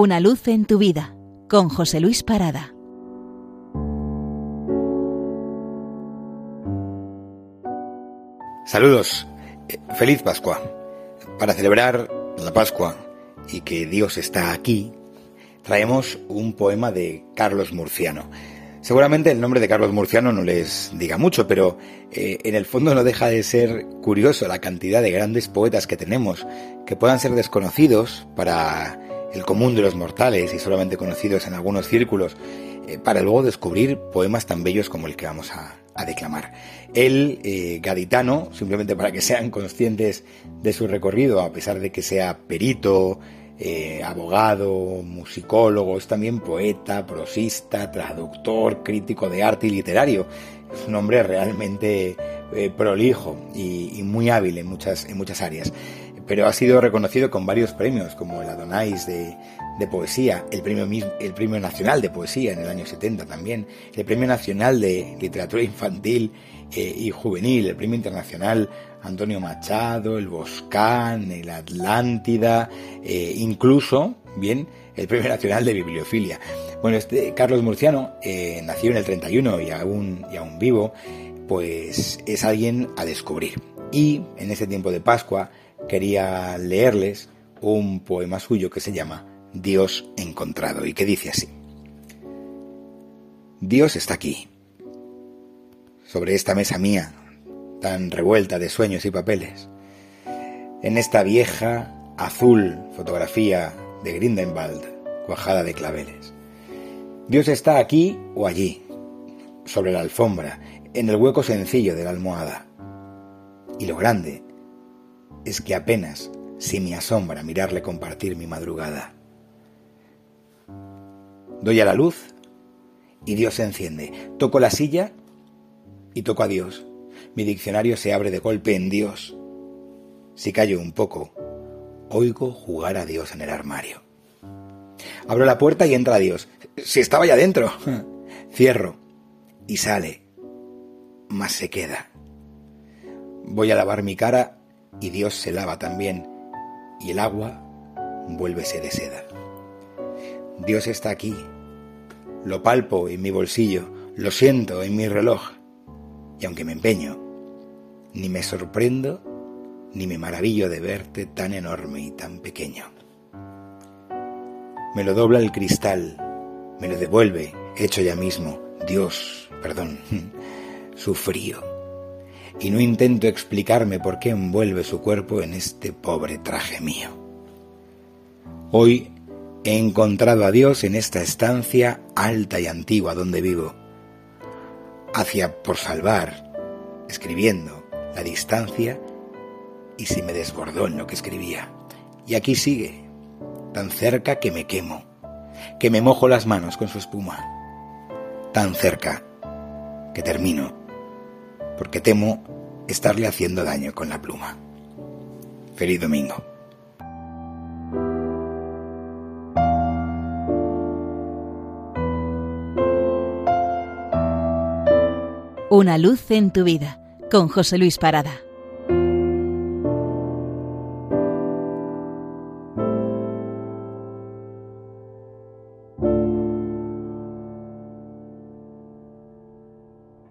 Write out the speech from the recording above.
Una luz en tu vida con José Luis Parada. Saludos. Eh, Feliz Pascua. Para celebrar la Pascua y que Dios está aquí, traemos un poema de Carlos Murciano. Seguramente el nombre de Carlos Murciano no les diga mucho, pero eh, en el fondo no deja de ser curioso la cantidad de grandes poetas que tenemos, que puedan ser desconocidos para el común de los mortales y solamente conocidos en algunos círculos, eh, para luego descubrir poemas tan bellos como el que vamos a, declamar. Él, eh, gaditano, simplemente para que sean conscientes de su recorrido, a pesar de que sea perito, eh, abogado, musicólogo, es también poeta, prosista, traductor, crítico de arte y literario. Es un hombre realmente prolijo y, muy hábil en muchas, en muchas áreas. Pero ha sido reconocido con varios premios, como el Adonais de, poesía, el premio, el premio Nacional de Poesía en el año 70 también, el Premio Nacional de Literatura Infantil eh, y Juvenil, el Premio Internacional Antonio Machado, el Boscán, el Atlántida, eh, incluso, bien, el Premio Nacional de Bibliofilia. Bueno, este Carlos Murciano eh, nació en el 31 y aún, y aún vivo, pues es alguien a descubrir. Y en este tiempo de Pascua quería leerles un poema suyo que se llama Dios encontrado y que dice así. Dios está aquí, sobre esta mesa mía, tan revuelta de sueños y papeles. En esta vieja, azul fotografía de Grindelwald, cuajada de claveles. Dios está aquí o allí, sobre la alfombra, en el hueco sencillo de la almohada. Y lo grande es que apenas si me asombra mirarle compartir mi madrugada. Doy a la luz y Dios se enciende. Toco la silla y toco a Dios. Mi diccionario se abre de golpe en Dios. Si callo un poco, oigo jugar a Dios en el armario. Abro la puerta y entra Dios. Si estaba ya dentro. Cierro y sale, mas se queda. Voy a lavar mi cara y Dios se lava también, y el agua vuélvese de seda. Dios está aquí. Lo palpo en mi bolsillo, lo siento en mi reloj, y aunque me empeño, ni me sorprendo ni me maravillo de verte tan enorme y tan pequeño. Me lo dobla el cristal, me lo devuelve, hecho ya mismo, Dios, perdón, su frío. Y no intento explicarme por qué envuelve su cuerpo en este pobre traje mío. Hoy he encontrado a Dios en esta estancia alta y antigua donde vivo. Hacia por salvar, escribiendo, la distancia y se me desbordó en lo que escribía. Y aquí sigue, tan cerca que me quemo, que me mojo las manos con su espuma. Tan cerca que termino, porque temo estarle haciendo daño con la pluma. Feliz domingo. Una luz en tu vida con José Luis Parada.